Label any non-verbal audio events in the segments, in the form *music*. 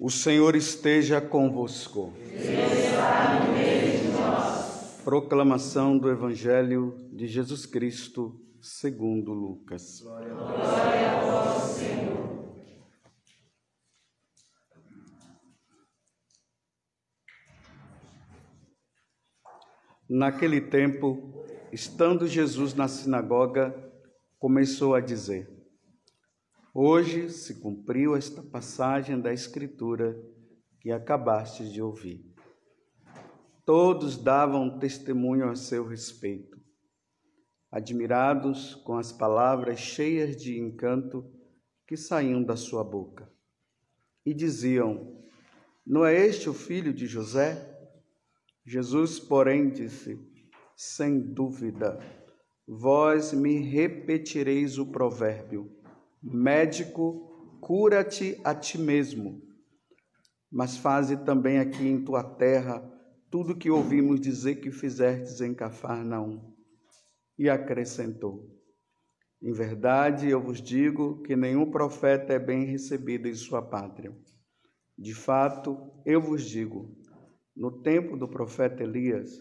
O Senhor esteja convosco. Está no meio de nós. Proclamação do Evangelho de Jesus Cristo, segundo Lucas. Glória a vós, Senhor. Naquele tempo, estando Jesus na sinagoga, começou a dizer: Hoje se cumpriu esta passagem da Escritura que acabaste de ouvir. Todos davam testemunho a seu respeito, admirados com as palavras cheias de encanto que saíam da sua boca. E diziam: Não é este o filho de José? Jesus, porém, disse: Sem dúvida, vós me repetireis o provérbio Médico, cura-te a ti mesmo, mas faze também aqui em tua terra tudo que ouvimos dizer que fizestes em Cafarnaum. E acrescentou: Em verdade, eu vos digo que nenhum profeta é bem recebido em sua pátria. De fato, eu vos digo, no tempo do profeta Elias,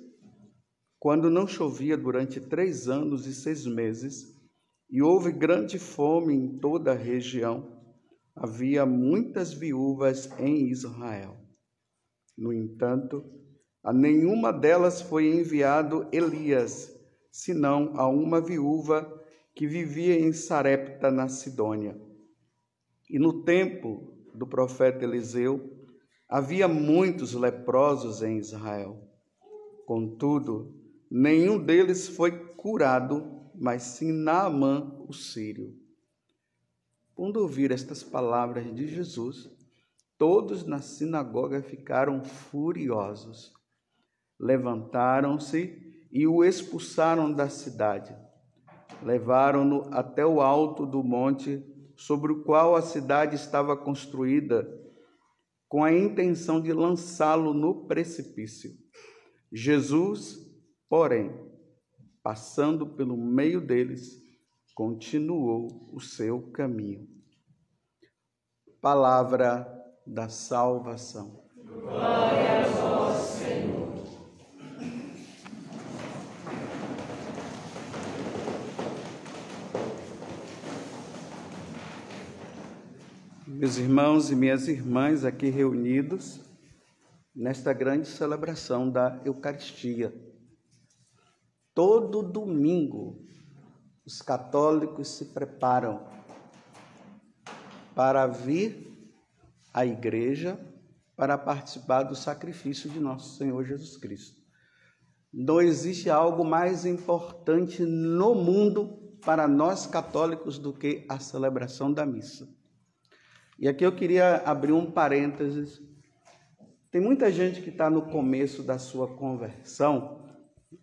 quando não chovia durante três anos e seis meses, e houve grande fome em toda a região. Havia muitas viúvas em Israel. No entanto, a nenhuma delas foi enviado Elias, senão a uma viúva que vivia em Sarepta, na Sidônia. E no tempo do profeta Eliseu, havia muitos leprosos em Israel. Contudo, nenhum deles foi curado mas sim Naamã, o sírio. Quando ouviram estas palavras de Jesus, todos na sinagoga ficaram furiosos. Levantaram-se e o expulsaram da cidade. Levaram-no até o alto do monte sobre o qual a cidade estava construída, com a intenção de lançá-lo no precipício. Jesus, porém, passando pelo meio deles, continuou o seu caminho. Palavra da salvação. Glória a vós, Senhor. Meus irmãos e minhas irmãs aqui reunidos nesta grande celebração da Eucaristia Todo domingo, os católicos se preparam para vir à igreja para participar do sacrifício de nosso Senhor Jesus Cristo. Não existe algo mais importante no mundo para nós católicos do que a celebração da missa. E aqui eu queria abrir um parênteses. Tem muita gente que está no começo da sua conversão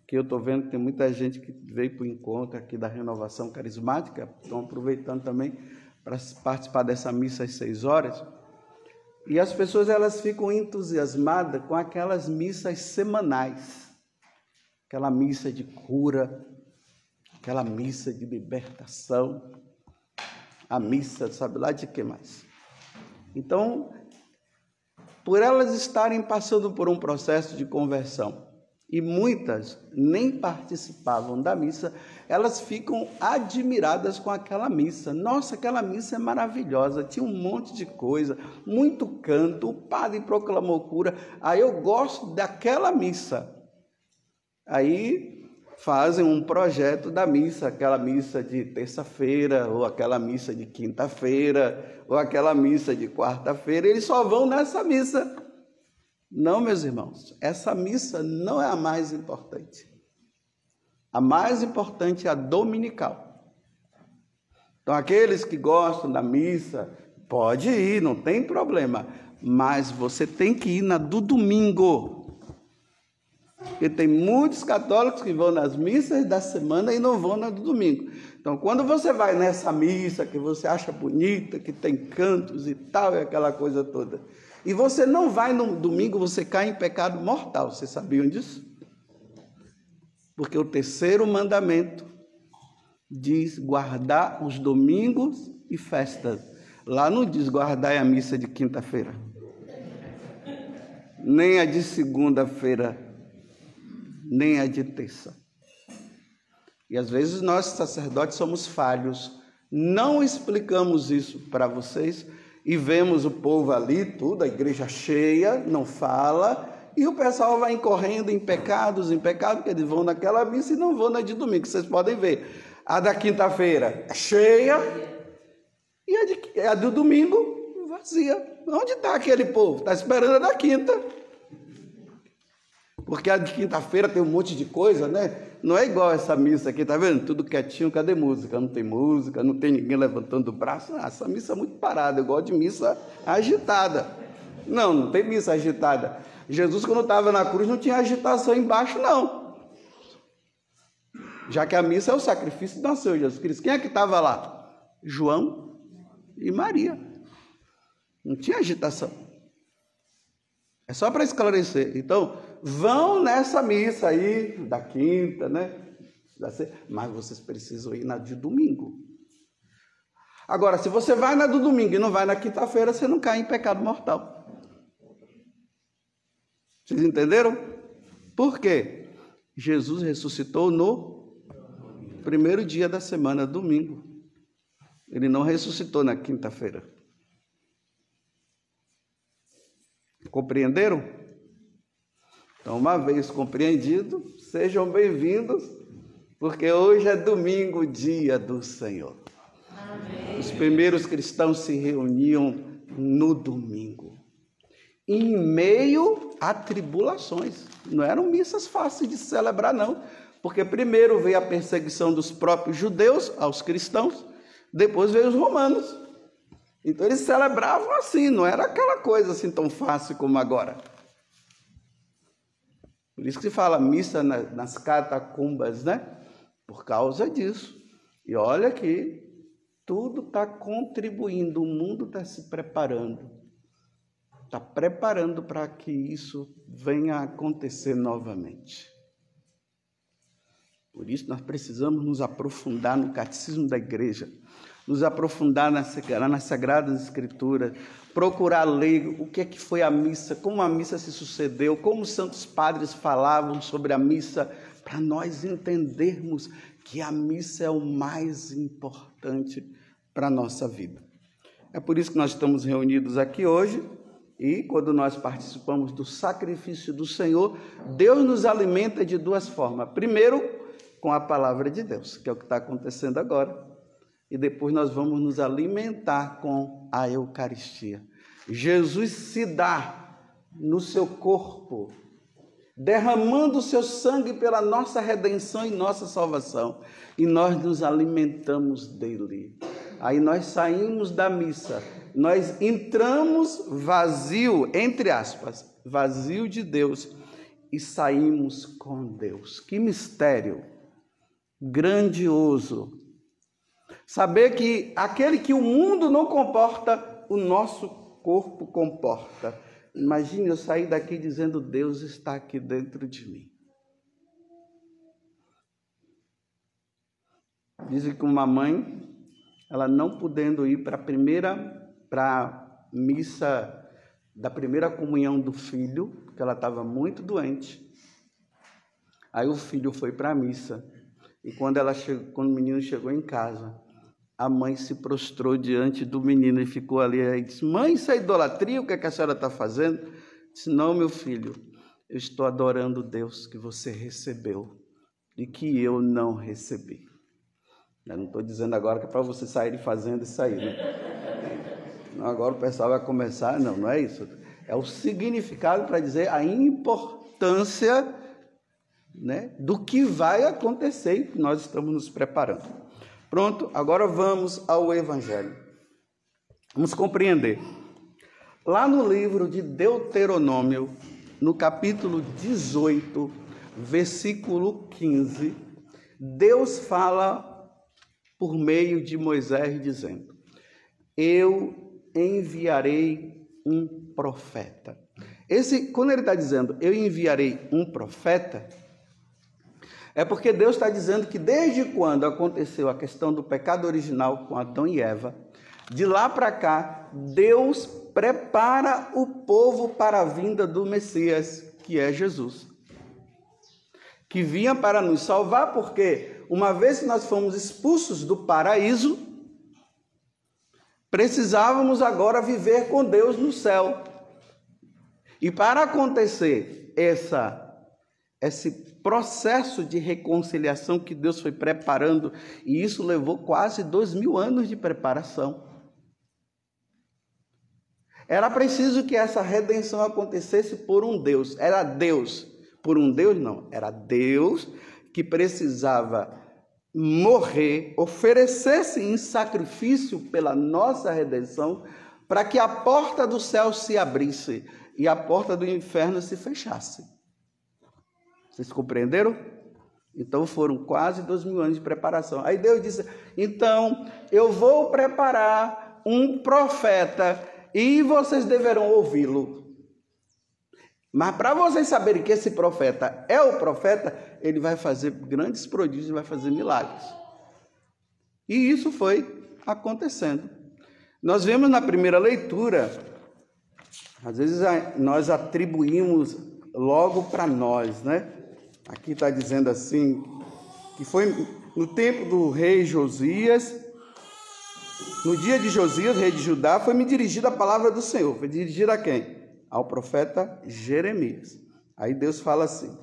que eu estou vendo que tem muita gente que veio para o encontro aqui da renovação carismática, estão aproveitando também para participar dessa missa às seis horas. E as pessoas elas ficam entusiasmadas com aquelas missas semanais, aquela missa de cura, aquela missa de libertação, a missa, sabe lá de que mais. Então, por elas estarem passando por um processo de conversão, e muitas nem participavam da missa, elas ficam admiradas com aquela missa. Nossa, aquela missa é maravilhosa, tinha um monte de coisa, muito canto, o padre proclamou cura. Aí eu gosto daquela missa. Aí fazem um projeto da missa, aquela missa de terça-feira, ou aquela missa de quinta-feira, ou aquela missa de quarta-feira, eles só vão nessa missa. Não, meus irmãos, essa missa não é a mais importante. A mais importante é a dominical. Então, aqueles que gostam da missa, pode ir, não tem problema. Mas você tem que ir na do domingo. Porque tem muitos católicos que vão nas missas da semana e não vão na do domingo. Então, quando você vai nessa missa que você acha bonita, que tem cantos e tal, e aquela coisa toda, e você não vai no domingo, você cai em pecado mortal. Vocês sabiam disso? Porque o terceiro mandamento diz guardar os domingos e festas. Lá não diz guardar a missa de quinta-feira. nem a de segunda-feira, nem a de terça. E às vezes nós, sacerdotes, somos falhos, não explicamos isso para vocês e vemos o povo ali, tudo, a igreja cheia, não fala, e o pessoal vai incorrendo em pecados, em pecados, porque eles vão naquela missa e não vão na de domingo, vocês podem ver. A da quinta-feira é cheia e a, de, a do domingo vazia. Onde está aquele povo? Está esperando a da quinta. Porque a de quinta-feira tem um monte de coisa, né? Não é igual essa missa aqui, tá vendo? Tudo quietinho, cadê música? Não tem música, não tem ninguém levantando o braço. Ah, essa missa é muito parada, eu gosto de missa agitada. Não, não tem missa agitada. Jesus, quando estava na cruz, não tinha agitação embaixo, não. Já que a missa é o sacrifício do Senhor Jesus Cristo. Quem é que estava lá? João e Maria. Não tinha agitação. É só para esclarecer. Então, vão nessa missa aí, da quinta, né? Mas vocês precisam ir na de domingo. Agora, se você vai na do domingo e não vai na quinta-feira, você não cai em pecado mortal. Vocês entenderam? Por quê? Jesus ressuscitou no primeiro dia da semana, domingo. Ele não ressuscitou na quinta-feira. Compreenderam? Então, uma vez compreendido, sejam bem-vindos, porque hoje é domingo, dia do Senhor. Amém. Os primeiros cristãos se reuniam no domingo, em meio a tribulações. Não eram missas fáceis de celebrar, não, porque primeiro veio a perseguição dos próprios judeus aos cristãos, depois veio os romanos. Então eles celebravam assim, não era aquela coisa assim tão fácil como agora. Por isso que se fala missa nas catacumbas, né? Por causa disso. E olha que tudo está contribuindo, o mundo está se preparando. Está preparando para que isso venha a acontecer novamente. Por isso nós precisamos nos aprofundar no catecismo da igreja, nos aprofundar nas, nas Sagradas Escrituras, procurar ler o que é que foi a missa, como a missa se sucedeu, como os santos padres falavam sobre a missa, para nós entendermos que a missa é o mais importante para a nossa vida. É por isso que nós estamos reunidos aqui hoje e quando nós participamos do sacrifício do Senhor, Deus nos alimenta de duas formas. Primeiro, com a palavra de Deus, que é o que está acontecendo agora e depois nós vamos nos alimentar com a Eucaristia. Jesus se dá no seu corpo, derramando o seu sangue pela nossa redenção e nossa salvação, e nós nos alimentamos dele. Aí nós saímos da missa, nós entramos vazio, entre aspas, vazio de Deus, e saímos com Deus. Que mistério grandioso Saber que aquele que o mundo não comporta, o nosso corpo comporta. Imagine eu sair daqui dizendo: Deus está aqui dentro de mim. Dizem que uma mãe, ela não podendo ir para a primeira, para missa da primeira comunhão do filho, porque ela estava muito doente. Aí o filho foi para a missa. E quando, ela chegou, quando o menino chegou em casa, a mãe se prostrou diante do menino e ficou ali e disse: Mãe, isso é idolatria? O que, é que a senhora está fazendo? Disse: Não, meu filho, eu estou adorando Deus que você recebeu e que eu não recebi. Eu não estou dizendo agora que é para você sair fazendo isso aí, né? Não, agora o pessoal vai começar. Não, não é isso. É o significado para dizer a importância né, do que vai acontecer e que nós estamos nos preparando. Pronto, agora vamos ao Evangelho. Vamos compreender. Lá no livro de Deuteronômio, no capítulo 18, versículo 15, Deus fala por meio de Moisés dizendo: Eu enviarei um profeta. Esse, quando ele está dizendo eu enviarei um profeta, é porque Deus está dizendo que desde quando aconteceu a questão do pecado original com Adão e Eva, De lá para cá, Deus prepara o povo para a vinda do Messias, que é Jesus. Que vinha para nos salvar, porque uma vez que nós fomos expulsos do paraíso, precisávamos agora viver com Deus no céu. E para acontecer essa, esse processo de reconciliação que Deus foi preparando, e isso levou quase dois mil anos de preparação. Era preciso que essa redenção acontecesse por um Deus. Era Deus. Por um Deus, não. Era Deus que precisava morrer, oferecer-se em sacrifício pela nossa redenção, para que a porta do céu se abrisse e a porta do inferno se fechasse. Vocês compreenderam? Então foram quase dois mil anos de preparação. Aí Deus disse: então eu vou preparar um profeta e vocês deverão ouvi-lo. Mas para vocês saberem que esse profeta é o profeta, ele vai fazer grandes prodígios, vai fazer milagres. E isso foi acontecendo. Nós vemos na primeira leitura, às vezes nós atribuímos logo para nós, né? Aqui está dizendo assim, que foi no tempo do rei Josias, no dia de Josias, rei de Judá, foi me dirigida a palavra do Senhor. Foi dirigida a quem? Ao profeta Jeremias. Aí Deus fala assim: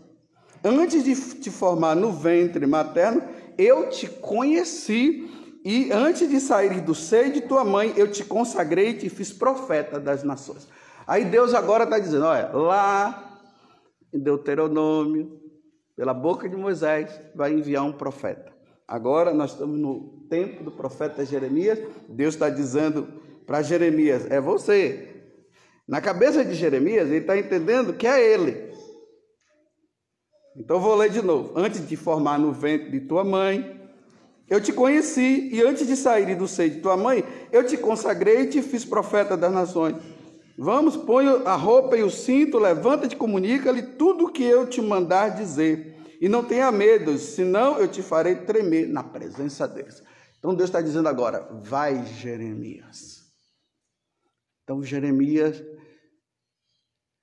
Antes de te formar no ventre materno, eu te conheci, e antes de sair do seio de tua mãe, eu te consagrei e te fiz profeta das nações. Aí Deus agora está dizendo: olha, lá em Deuteronômio, pela boca de Moisés, vai enviar um profeta. Agora nós estamos no tempo do profeta Jeremias. Deus está dizendo para Jeremias: é você. Na cabeça de Jeremias, ele está entendendo que é ele. Então vou ler de novo. Antes de formar no ventre de tua mãe, eu te conheci, e antes de sair do seio de tua mãe, eu te consagrei e te fiz profeta das nações. Vamos, põe a roupa e o cinto, levanta-te, comunica-lhe tudo o que eu te mandar dizer. E não tenha medo, senão eu te farei tremer na presença deles. Então Deus está dizendo agora: vai, Jeremias. Então Jeremias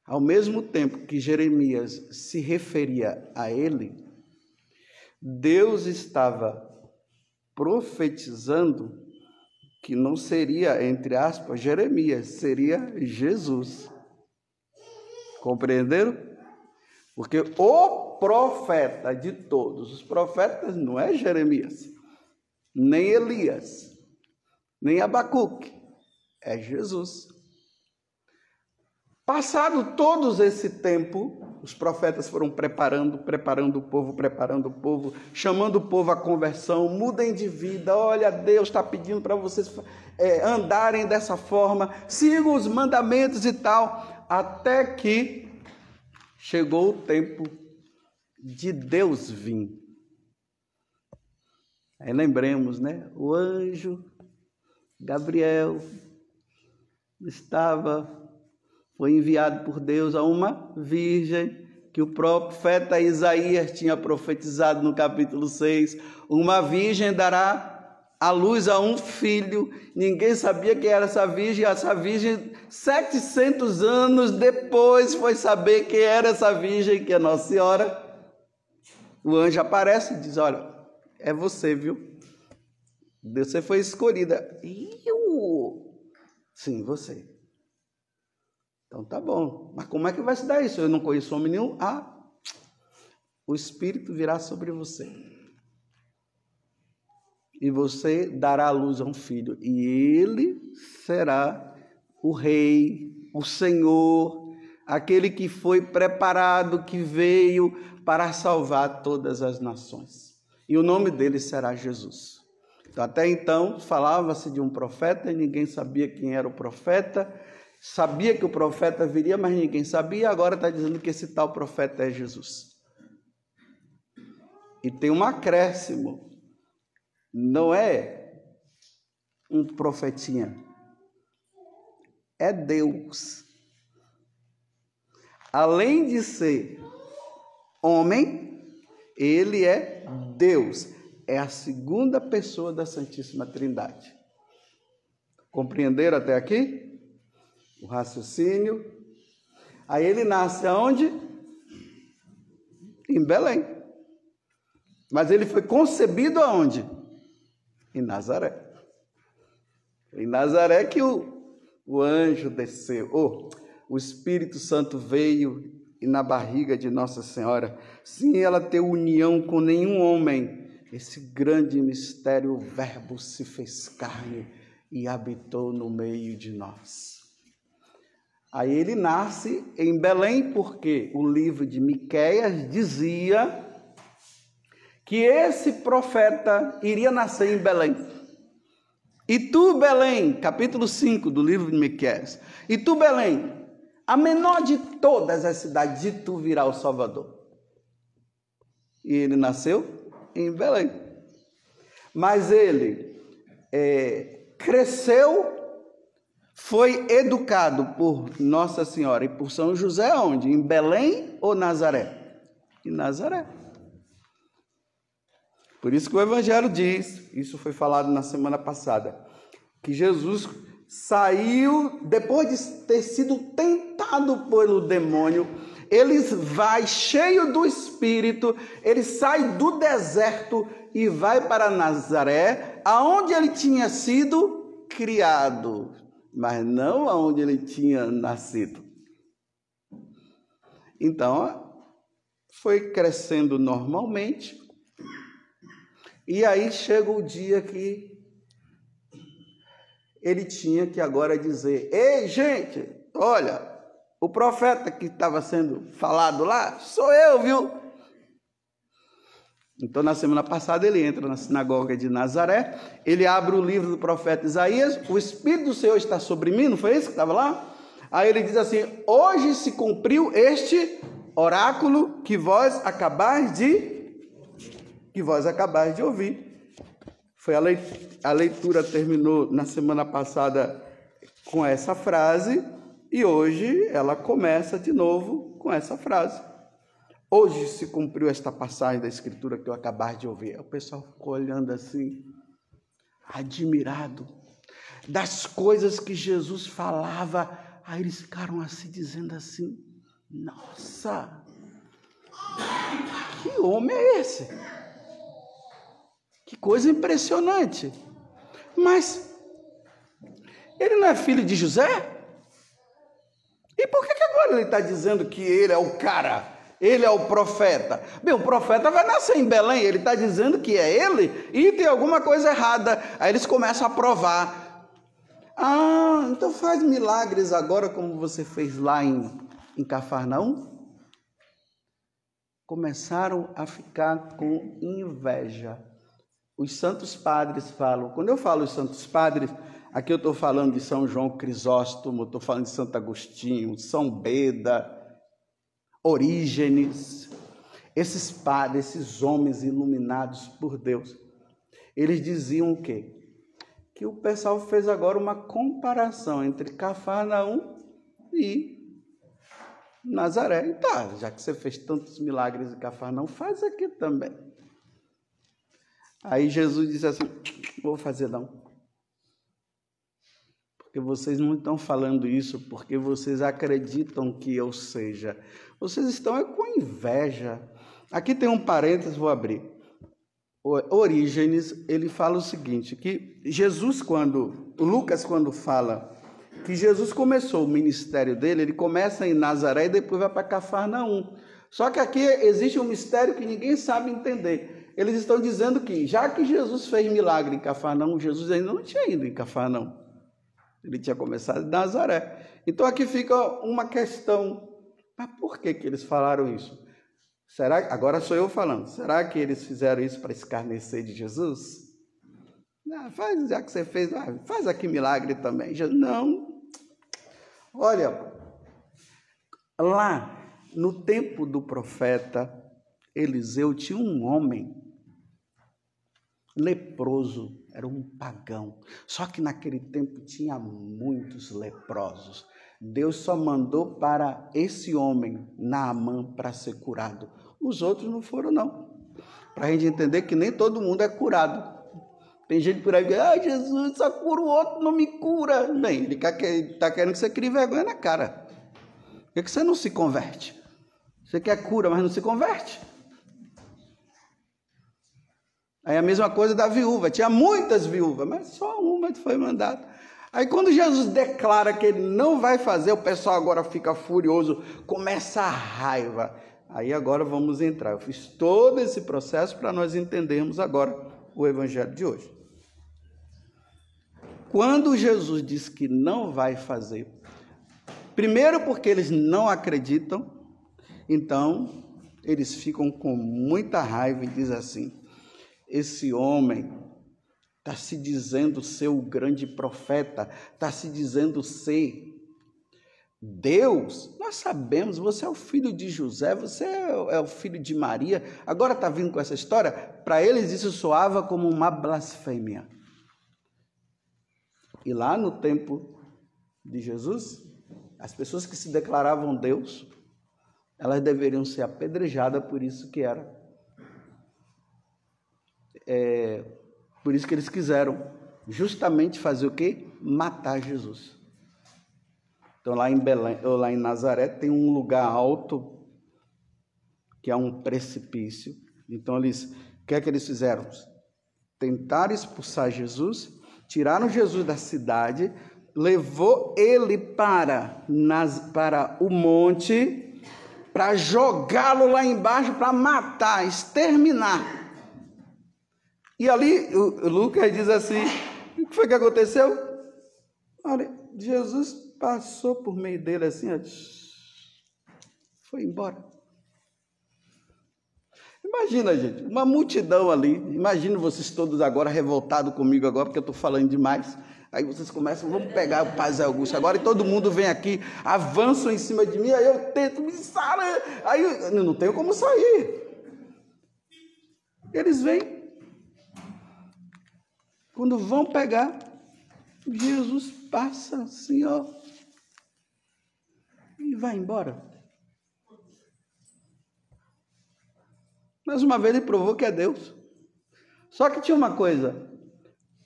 ao mesmo tempo que Jeremias se referia a ele, Deus estava profetizando que não seria, entre aspas, Jeremias, seria Jesus. Compreenderam? Porque o profeta de todos os profetas não é Jeremias, nem Elias, nem Abacuque, é Jesus. Passado todo esse tempo, os profetas foram preparando, preparando o povo, preparando o povo, chamando o povo à conversão, mudem de vida. Olha, Deus está pedindo para vocês é, andarem dessa forma, sigam os mandamentos e tal, até que chegou o tempo de Deus vir. Aí lembremos, né? O anjo Gabriel estava foi enviado por Deus a uma virgem que o profeta Isaías tinha profetizado no capítulo 6. Uma virgem dará a luz a um filho. Ninguém sabia quem era essa virgem. Essa virgem, 700 anos depois, foi saber quem era essa virgem, que é Nossa Senhora. O anjo aparece e diz: Olha, é você, viu? Você foi escolhida. Eu? Sim, você. Então tá bom. Mas como é que vai se dar isso? Eu não conheço homem nenhum. Ah, o Espírito virá sobre você. E você dará a luz a um filho. E ele será o rei, o Senhor, aquele que foi preparado, que veio para salvar todas as nações. E o nome dele será Jesus. Então, até então falava-se de um profeta e ninguém sabia quem era o profeta sabia que o profeta viria, mas ninguém sabia, agora está dizendo que esse tal profeta é Jesus. E tem um acréscimo, não é um profetinha, é Deus. Além de ser homem, ele é Deus, é a segunda pessoa da Santíssima Trindade. Compreenderam até aqui? O raciocínio. Aí ele nasce aonde? Em Belém. Mas ele foi concebido aonde? Em Nazaré. Em Nazaré que o, o anjo desceu. Oh, o Espírito Santo veio e na barriga de Nossa Senhora, sem ela ter união com nenhum homem, esse grande mistério, o Verbo se fez carne e habitou no meio de nós. Aí ele nasce em Belém porque o livro de Miqueias dizia que esse profeta iria nascer em Belém. E tu, Belém, capítulo 5 do livro de Miqueias. E tu, Belém, a menor de todas as cidades, de tu virá o Salvador. E ele nasceu em Belém. Mas ele é, cresceu, foi educado por Nossa Senhora e por São José, onde? Em Belém ou Nazaré? Em Nazaré. Por isso que o Evangelho diz, isso foi falado na semana passada, que Jesus saiu, depois de ter sido tentado pelo demônio, ele vai cheio do Espírito, ele sai do deserto e vai para Nazaré, aonde ele tinha sido criado, mas não aonde ele tinha nascido. Então, foi crescendo normalmente, e aí chega o dia que ele tinha que agora dizer: Ei, gente, olha, o profeta que estava sendo falado lá sou eu, viu? Então, na semana passada, ele entra na sinagoga de Nazaré, ele abre o livro do profeta Isaías, o Espírito do Senhor está sobre mim, não foi isso que estava lá? Aí ele diz assim: Hoje se cumpriu este oráculo que vós acabais de que vós acabais de ouvir. Foi a leitura, a leitura terminou na semana passada com essa frase e hoje ela começa de novo com essa frase. Hoje se cumpriu esta passagem da escritura que eu acabei de ouvir. O pessoal ficou olhando assim, admirado das coisas que Jesus falava. Aí eles ficaram assim dizendo assim: "Nossa! Que homem é esse?" Que coisa impressionante. Mas ele não é filho de José? E por que, que agora ele está dizendo que ele é o cara? Ele é o profeta. Bem, o profeta vai nascer em Belém, ele está dizendo que é ele e tem alguma coisa errada. Aí eles começam a provar. Ah, então faz milagres agora como você fez lá em, em Cafarnaum? Começaram a ficar com inveja os santos padres falam. Quando eu falo os santos padres, aqui eu estou falando de São João Crisóstomo, estou falando de Santo Agostinho, São Beda, Orígenes, esses padres, esses homens iluminados por Deus, eles diziam o quê? Que o pessoal fez agora uma comparação entre Cafarnaum e Nazaré. E tá, já que você fez tantos milagres em Cafarnaum, faz aqui também. Aí Jesus disse assim: Vou fazer não. Porque vocês não estão falando isso porque vocês acreditam que eu seja. Vocês estão é com inveja. Aqui tem um parênteses, vou abrir. Orígenes, ele fala o seguinte, que Jesus quando, Lucas quando fala que Jesus começou o ministério dele, ele começa em Nazaré e depois vai para Cafarnaum. Só que aqui existe um mistério que ninguém sabe entender. Eles estão dizendo que, já que Jesus fez milagre em Cafarnaum, Jesus ainda não tinha ido em Cafarnaum. Ele tinha começado em Nazaré. Então aqui fica uma questão. Mas por que, que eles falaram isso? Será agora sou eu falando. Será que eles fizeram isso para escarnecer de Jesus? Faz, já que você fez, ah, faz aqui milagre também. Não. Olha, lá no tempo do profeta Eliseu tinha um homem leproso, era um pagão. Só que naquele tempo tinha muitos leprosos. Deus só mandou para esse homem, Naamã, para ser curado. Os outros não foram, não. Para a gente entender que nem todo mundo é curado. Tem gente por aí que, ah, Jesus, só cura o outro, não me cura. Bem, ele está querendo que você crie vergonha na cara. Por que, você não se converte? Você quer cura, mas não se converte? Aí a mesma coisa da viúva. Tinha muitas viúvas, mas só uma foi mandada. Aí quando Jesus declara que ele não vai fazer, o pessoal agora fica furioso, começa a raiva. Aí agora vamos entrar. Eu fiz todo esse processo para nós entendermos agora o evangelho de hoje. Quando Jesus diz que não vai fazer, primeiro porque eles não acreditam, então eles ficam com muita raiva e diz assim: esse homem está se dizendo ser o grande profeta, está se dizendo ser Deus. Nós sabemos, você é o filho de José, você é o filho de Maria. Agora está vindo com essa história? Para eles isso soava como uma blasfêmia. E lá no tempo de Jesus, as pessoas que se declaravam Deus, elas deveriam ser apedrejadas por isso que era. É, por isso que eles quiseram justamente fazer o quê? Matar Jesus. Então lá em Belém, ou lá em Nazaré tem um lugar alto que é um precipício. Então eles, o que é que eles fizeram? Tentaram expulsar Jesus tiraram Jesus da cidade, levou ele para, nas, para o monte, para jogá-lo lá embaixo, para matar, exterminar. E ali Lucas diz assim: o que foi que aconteceu? Olha, Jesus passou por meio dele assim, foi embora. Imagina, gente, uma multidão ali. Imagina vocês todos agora revoltados comigo agora, porque eu estou falando demais. Aí vocês começam, vamos pegar o Paz Augusto agora, e todo mundo vem aqui, avançam em cima de mim, aí eu tento me sarar, aí eu não tenho como sair. Eles vêm. Quando vão pegar, Jesus passa assim, ó, e vai embora. Mais uma vez ele provou que é Deus. Só que tinha uma coisa.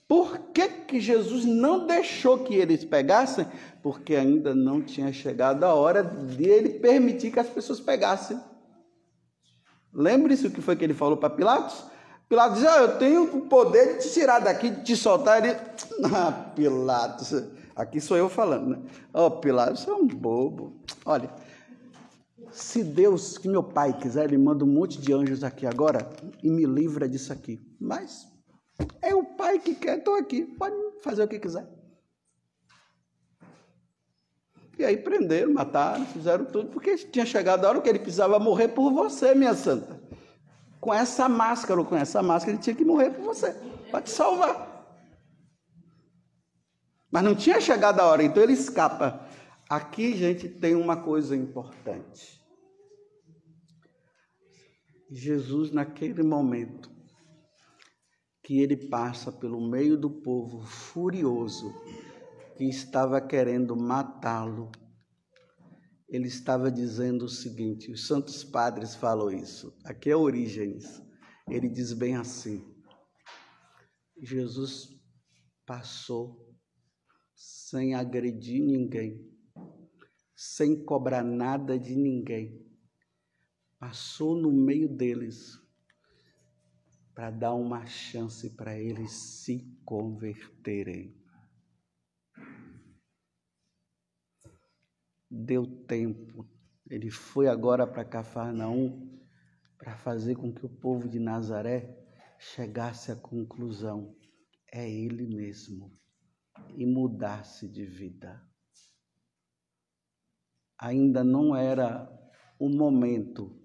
Por que, que Jesus não deixou que eles pegassem? Porque ainda não tinha chegado a hora de ele permitir que as pessoas pegassem. Lembre-se o que foi que ele falou para Pilatos? Pilatos disse: ah, Eu tenho o poder de te tirar daqui, de te soltar. Ele, ah, Pilatos, aqui sou eu falando, né? Oh, Pilatos, você é um bobo. Olha, se Deus, que meu pai quiser, ele manda um monte de anjos aqui agora e me livra disso aqui. Mas é o pai que quer, estou aqui, pode fazer o que quiser. E aí prenderam, mataram, fizeram tudo, porque tinha chegado a hora que ele precisava morrer por você, minha santa. Com essa máscara ou com essa máscara, ele tinha que morrer por você, para te salvar. Mas não tinha chegado a hora, então ele escapa. Aqui, gente, tem uma coisa importante. Jesus, naquele momento, que ele passa pelo meio do povo furioso, que estava querendo matá-lo, ele estava dizendo o seguinte: os santos padres falam isso, aqui é Orígenes, ele diz bem assim: Jesus passou sem agredir ninguém, sem cobrar nada de ninguém passou no meio deles para dar uma chance para eles se converterem. Deu tempo. Ele foi agora para Cafarnaum para fazer com que o povo de Nazaré chegasse à conclusão: é ele mesmo e mudasse de vida. Ainda não era o momento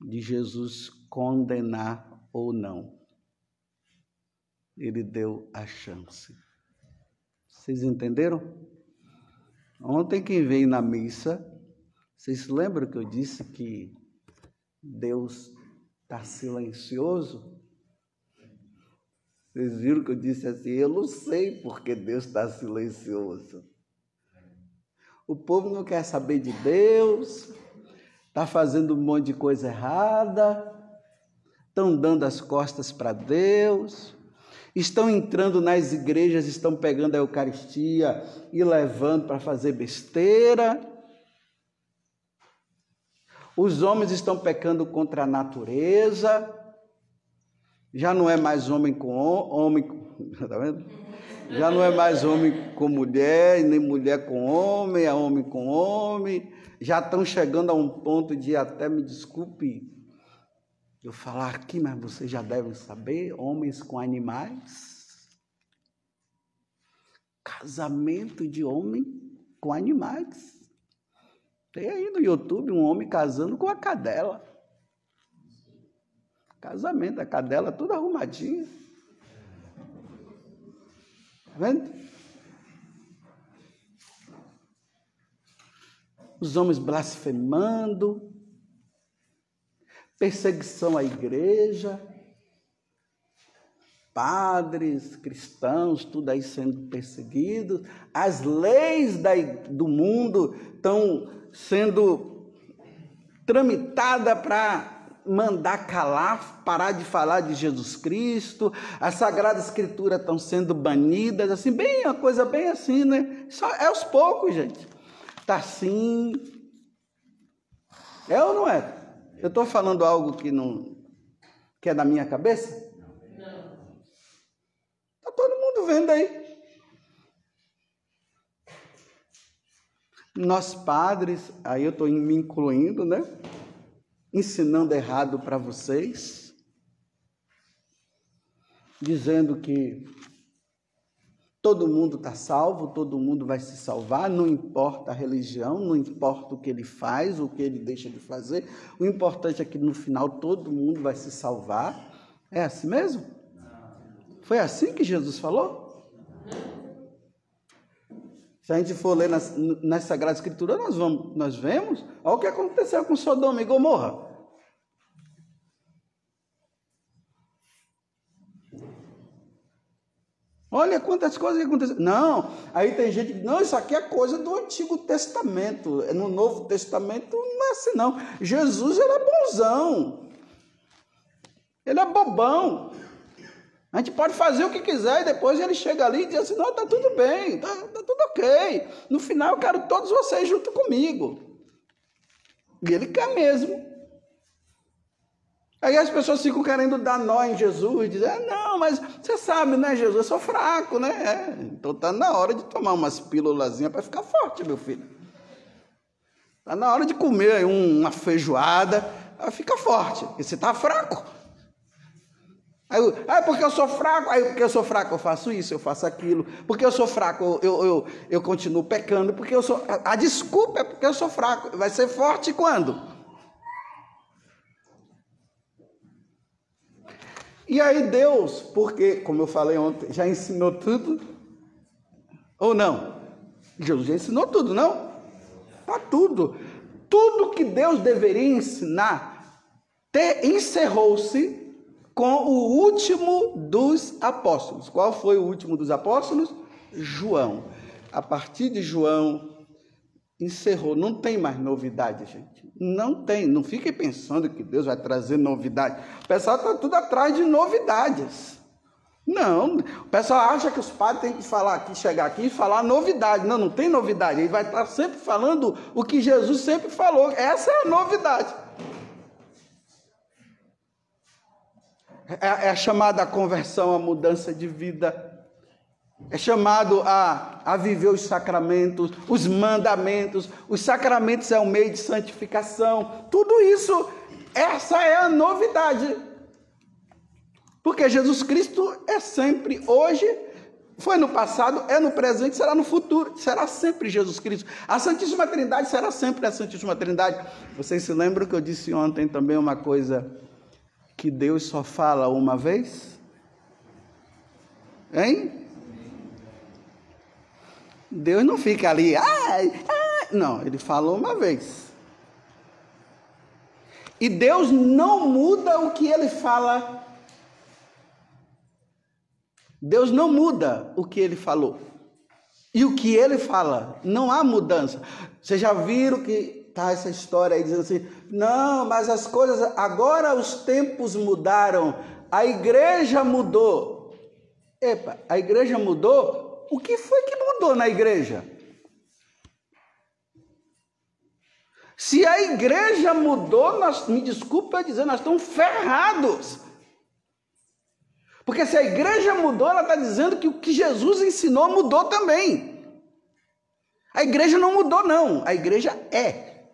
de Jesus condenar ou não. Ele deu a chance. Vocês entenderam? Ontem, quem veio na missa, vocês lembram que eu disse que Deus está silencioso? Vocês viram que eu disse assim? Eu não sei porque Deus está silencioso. O povo não quer saber de Deus, está fazendo um monte de coisa errada, estão dando as costas para Deus, estão entrando nas igrejas, estão pegando a Eucaristia e levando para fazer besteira. Os homens estão pecando contra a natureza. Já não é mais homem com homem, *laughs* tá vendo? Já não é mais homem com mulher, nem mulher com homem, é homem com homem. Já estão chegando a um ponto de até me desculpe eu falar aqui, mas vocês já devem saber, homens com animais. Casamento de homem com animais. Tem aí no YouTube um homem casando com a cadela. Casamento, a cadela toda arrumadinha. Tá vendo? Os homens blasfemando, perseguição à igreja, padres, cristãos, tudo aí sendo perseguidos, as leis da, do mundo estão sendo tramitadas para mandar calar, parar de falar de Jesus Cristo, as Sagradas Escrituras estão sendo banidas, assim, bem, uma coisa bem assim, né? Só, é aos poucos, gente. Está assim. É ou não é? Eu estou falando algo que não que é da minha cabeça? Não. Está todo mundo vendo aí. Nós padres, aí eu estou me incluindo, né? Ensinando errado para vocês, dizendo que Todo mundo está salvo, todo mundo vai se salvar, não importa a religião, não importa o que ele faz, o que ele deixa de fazer, o importante é que no final todo mundo vai se salvar. É assim mesmo? Foi assim que Jesus falou? Se a gente for ler nas, nas Sagradas Escrituras, nós, vamos, nós vemos olha o que aconteceu com Sodoma e Gomorra. Olha quantas coisas que aconteceram. Não, aí tem gente que, não, isso aqui é coisa do Antigo Testamento. No Novo Testamento não é assim, não. Jesus era bonzão. Ele é bobão. A gente pode fazer o que quiser e depois ele chega ali e diz assim: não, está tudo bem, está tá tudo ok. No final eu quero todos vocês junto comigo. E ele quer mesmo. Aí as pessoas ficam querendo dar nó em Jesus, dizer, ah, não, mas você sabe, né, Jesus, eu sou fraco, né? É, então tá na hora de tomar umas pílulas para ficar forte, meu filho. Tá na hora de comer uma feijoada, fica forte, porque você tá fraco. Aí, ah, porque eu sou fraco, aí porque eu sou fraco eu faço isso, eu faço aquilo, porque eu sou fraco eu, eu, eu continuo pecando, porque eu sou. A, a desculpa é porque eu sou fraco. Vai ser forte quando? E aí Deus, porque, como eu falei ontem, já ensinou tudo? Ou não? Jesus já ensinou tudo, não? Está tudo. Tudo que Deus deveria ensinar encerrou-se com o último dos apóstolos. Qual foi o último dos apóstolos? João. A partir de João, encerrou. Não tem mais novidade, gente. Não tem. Não fiquem pensando que Deus vai trazer novidade. O pessoal está tudo atrás de novidades. Não, o pessoal acha que os padres têm que falar aqui, chegar aqui e falar novidade. Não, não tem novidade. Ele vai estar sempre falando o que Jesus sempre falou. Essa é a novidade. É, é a chamada conversão, a mudança de vida é chamado a, a viver os sacramentos, os mandamentos. Os sacramentos é o meio de santificação. Tudo isso, essa é a novidade. Porque Jesus Cristo é sempre hoje, foi no passado, é no presente, será no futuro, será sempre Jesus Cristo. A Santíssima Trindade será sempre a Santíssima Trindade. Vocês se lembram que eu disse ontem também uma coisa que Deus só fala uma vez? Hein? Deus não fica ali, ai, ai. não, ele falou uma vez. E Deus não muda o que ele fala. Deus não muda o que ele falou. E o que ele fala, não há mudança. Vocês já viram que tá essa história aí dizendo assim: não, mas as coisas, agora os tempos mudaram, a igreja mudou. Epa, a igreja mudou? O que foi que mudou na igreja? Se a igreja mudou, nós, me desculpa dizer, nós estamos ferrados. Porque se a igreja mudou, ela está dizendo que o que Jesus ensinou mudou também. A igreja não mudou, não. A igreja é.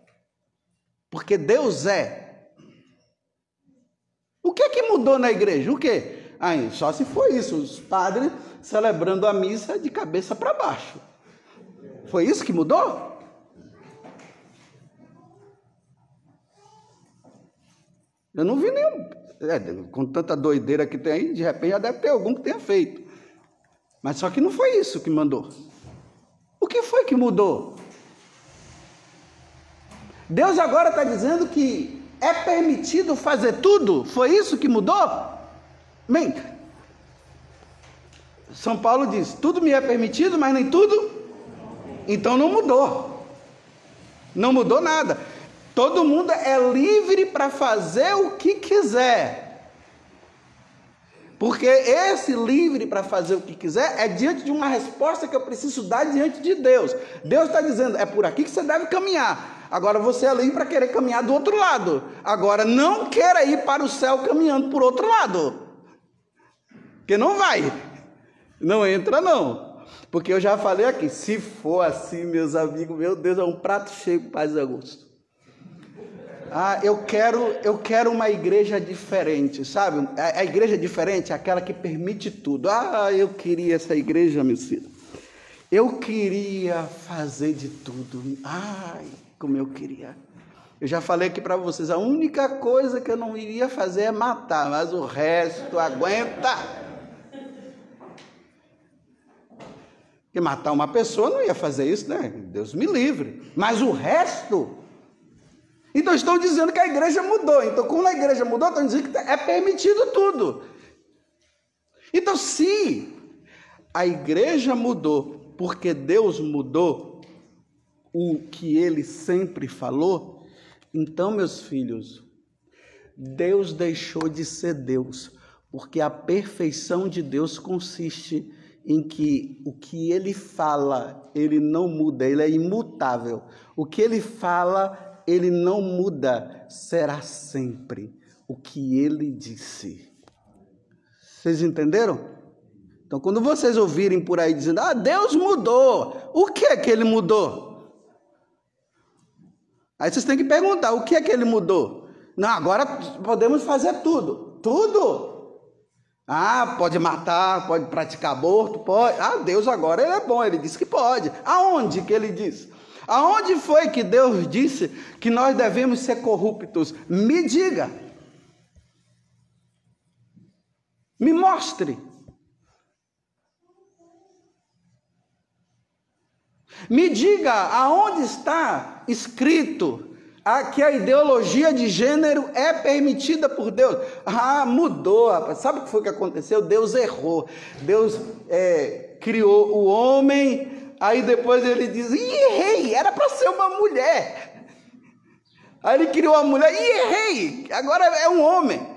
Porque Deus é. O que é que mudou na igreja? O que? Ah, só se foi isso, os padres celebrando a missa de cabeça para baixo. Foi isso que mudou? Eu não vi nenhum. É, com tanta doideira que tem aí, de repente já deve ter algum que tenha feito. Mas só que não foi isso que mandou. O que foi que mudou? Deus agora está dizendo que é permitido fazer tudo? Foi isso que mudou? Bem, São Paulo diz: tudo me é permitido, mas nem tudo. Então não mudou. Não mudou nada. Todo mundo é livre para fazer o que quiser. Porque esse livre para fazer o que quiser é diante de uma resposta que eu preciso dar diante de Deus. Deus está dizendo: é por aqui que você deve caminhar. Agora você é livre para querer caminhar do outro lado. Agora não queira ir para o céu caminhando por outro lado. Porque não vai. Não entra, não. Porque eu já falei aqui: se for assim, meus amigos, meu Deus, é um prato cheio para Paz Augusto. Ah, eu quero, eu quero uma igreja diferente, sabe? A, a, igreja diferente é aquela que permite tudo. Ah, eu queria essa igreja, meu filho. Eu queria fazer de tudo. Ai, como eu queria. Eu já falei aqui para vocês, a única coisa que eu não iria fazer é matar, mas o resto aguenta. Porque matar uma pessoa não ia fazer isso, né? Deus me livre. Mas o resto então estão dizendo que a igreja mudou. Então, como a igreja mudou, estão dizendo que é permitido tudo. Então, se a igreja mudou porque Deus mudou o que ele sempre falou, então, meus filhos, Deus deixou de ser Deus, porque a perfeição de Deus consiste em que o que ele fala, ele não muda, ele é imutável. O que ele fala, ele não muda, será sempre o que ele disse. Vocês entenderam? Então, quando vocês ouvirem por aí dizendo, ah, Deus mudou, o que é que ele mudou? Aí vocês têm que perguntar, o que é que ele mudou? Não, agora podemos fazer tudo. Tudo? Ah, pode matar, pode praticar aborto, pode. Ah, Deus agora ele é bom, ele disse que pode. Aonde que ele disse? Aonde foi que Deus disse que nós devemos ser corruptos? Me diga. Me mostre. Me diga aonde está escrito que a ideologia de gênero é permitida por Deus. Ah, mudou, rapaz. Sabe o que foi que aconteceu? Deus errou. Deus é, criou o homem Aí depois ele diz: Ih, errei, era para ser uma mulher. Aí ele criou a mulher: Ih, errei, agora é um homem.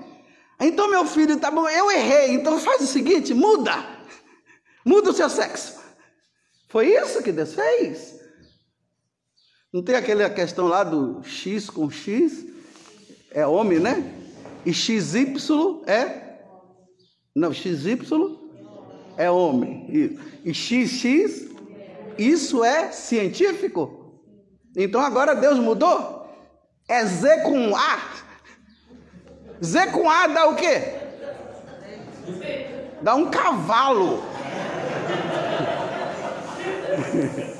Então, meu filho, tá bom, eu errei, então faz o seguinte: muda, muda o seu sexo. Foi isso que Deus fez. Não tem aquela questão lá do X com X? É homem, né? E XY é. Não, XY é homem. E XX isso é científico? Então agora Deus mudou? É Z com A. Z com A dá o quê? Dá um cavalo. *laughs*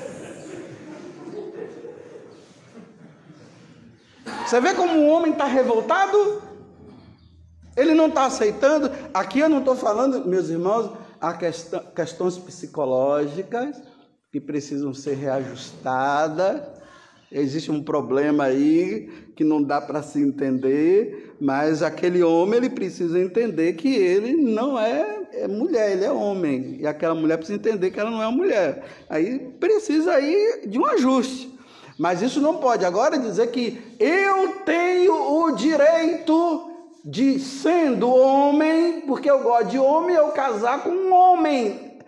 Você vê como o homem está revoltado? Ele não está aceitando. Aqui eu não estou falando, meus irmãos, questão, questões psicológicas que precisam ser reajustadas. Existe um problema aí que não dá para se entender, mas aquele homem ele precisa entender que ele não é, é, mulher, ele é homem. E aquela mulher precisa entender que ela não é mulher. Aí precisa aí de um ajuste. Mas isso não pode agora dizer que eu tenho o direito de sendo homem, porque eu gosto de homem, eu casar com um homem.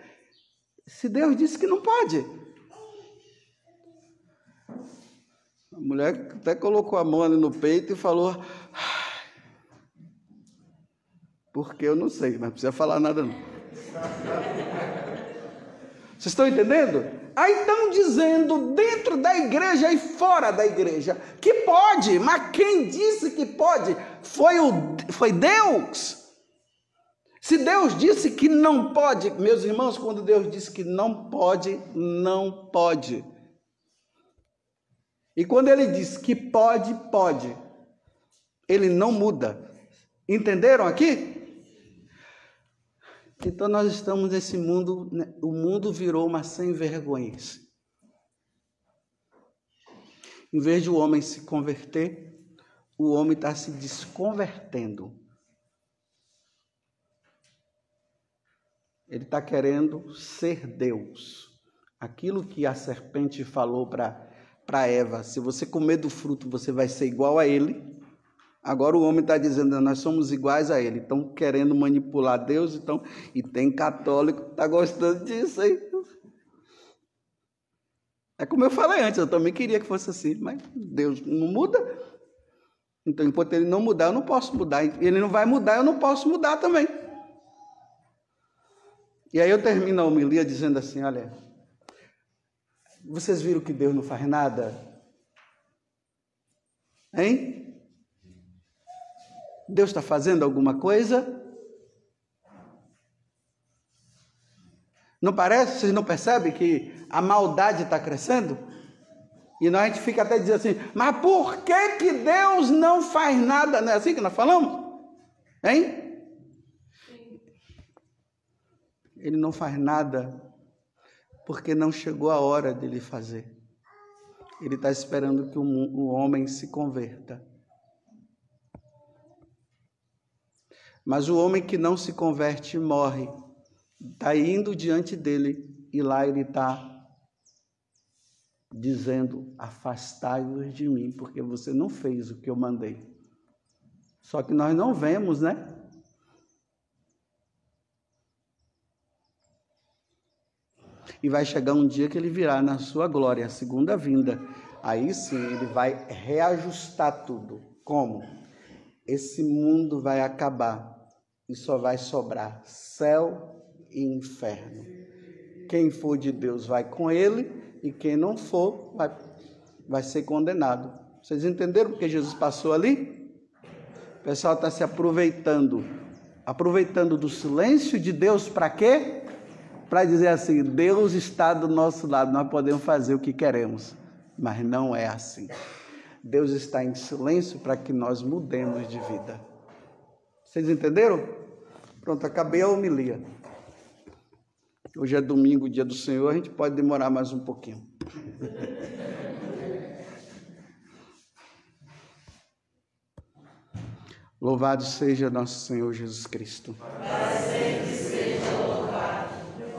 Se Deus disse que não pode. A mulher até colocou a mão ali no peito e falou: Porque eu não sei, mas não precisa falar nada não. Vocês estão entendendo? Aí estão dizendo dentro da igreja e fora da igreja que pode, mas quem disse que pode foi, o, foi Deus. Se Deus disse que não pode, meus irmãos, quando Deus disse que não pode, não pode. E quando ele diz que pode, pode. Ele não muda. Entenderam aqui? Então nós estamos nesse mundo, né? o mundo virou uma sem vergonha. Em vez de o homem se converter, o homem está se desconvertendo. Ele está querendo ser Deus. Aquilo que a serpente falou para Eva: se você comer do fruto, você vai ser igual a ele. Agora o homem está dizendo, nós somos iguais a ele, estão querendo manipular Deus, então, e tem católico que está gostando disso aí. É como eu falei antes, eu também queria que fosse assim, mas Deus não muda. Então, enquanto ele não mudar, eu não posso mudar. Ele não vai mudar, eu não posso mudar também. E aí eu termino a homilia dizendo assim: olha, vocês viram que Deus não faz nada? Hein? Deus está fazendo alguma coisa? Não parece? Vocês não percebem que a maldade está crescendo? E nós a gente fica até dizendo assim, mas por que, que Deus não faz nada? Não é assim que nós falamos? Hein? Ele não faz nada porque não chegou a hora dele fazer. Ele está esperando que o homem se converta. Mas o homem que não se converte morre. Está indo diante dele e lá ele está dizendo: Afastai-vos de mim, porque você não fez o que eu mandei. Só que nós não vemos, né? E vai chegar um dia que ele virá na sua glória, a segunda vinda. Aí sim ele vai reajustar tudo. Como? Esse mundo vai acabar e só vai sobrar céu e inferno. Quem for de Deus vai com ele e quem não for vai, vai ser condenado. Vocês entenderam porque Jesus passou ali? O pessoal está se aproveitando, aproveitando do silêncio de Deus para quê? Para dizer assim: Deus está do nosso lado, nós podemos fazer o que queremos, mas não é assim. Deus está em silêncio para que nós mudemos de vida. Vocês entenderam? Pronto, acabei a homilia. Hoje é domingo, dia do Senhor, a gente pode demorar mais um pouquinho. *laughs* Louvado seja nosso Senhor Jesus Cristo.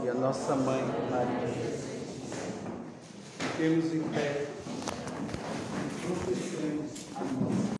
E a nossa mãe, Maria. Fiquemos em pé. Gracias.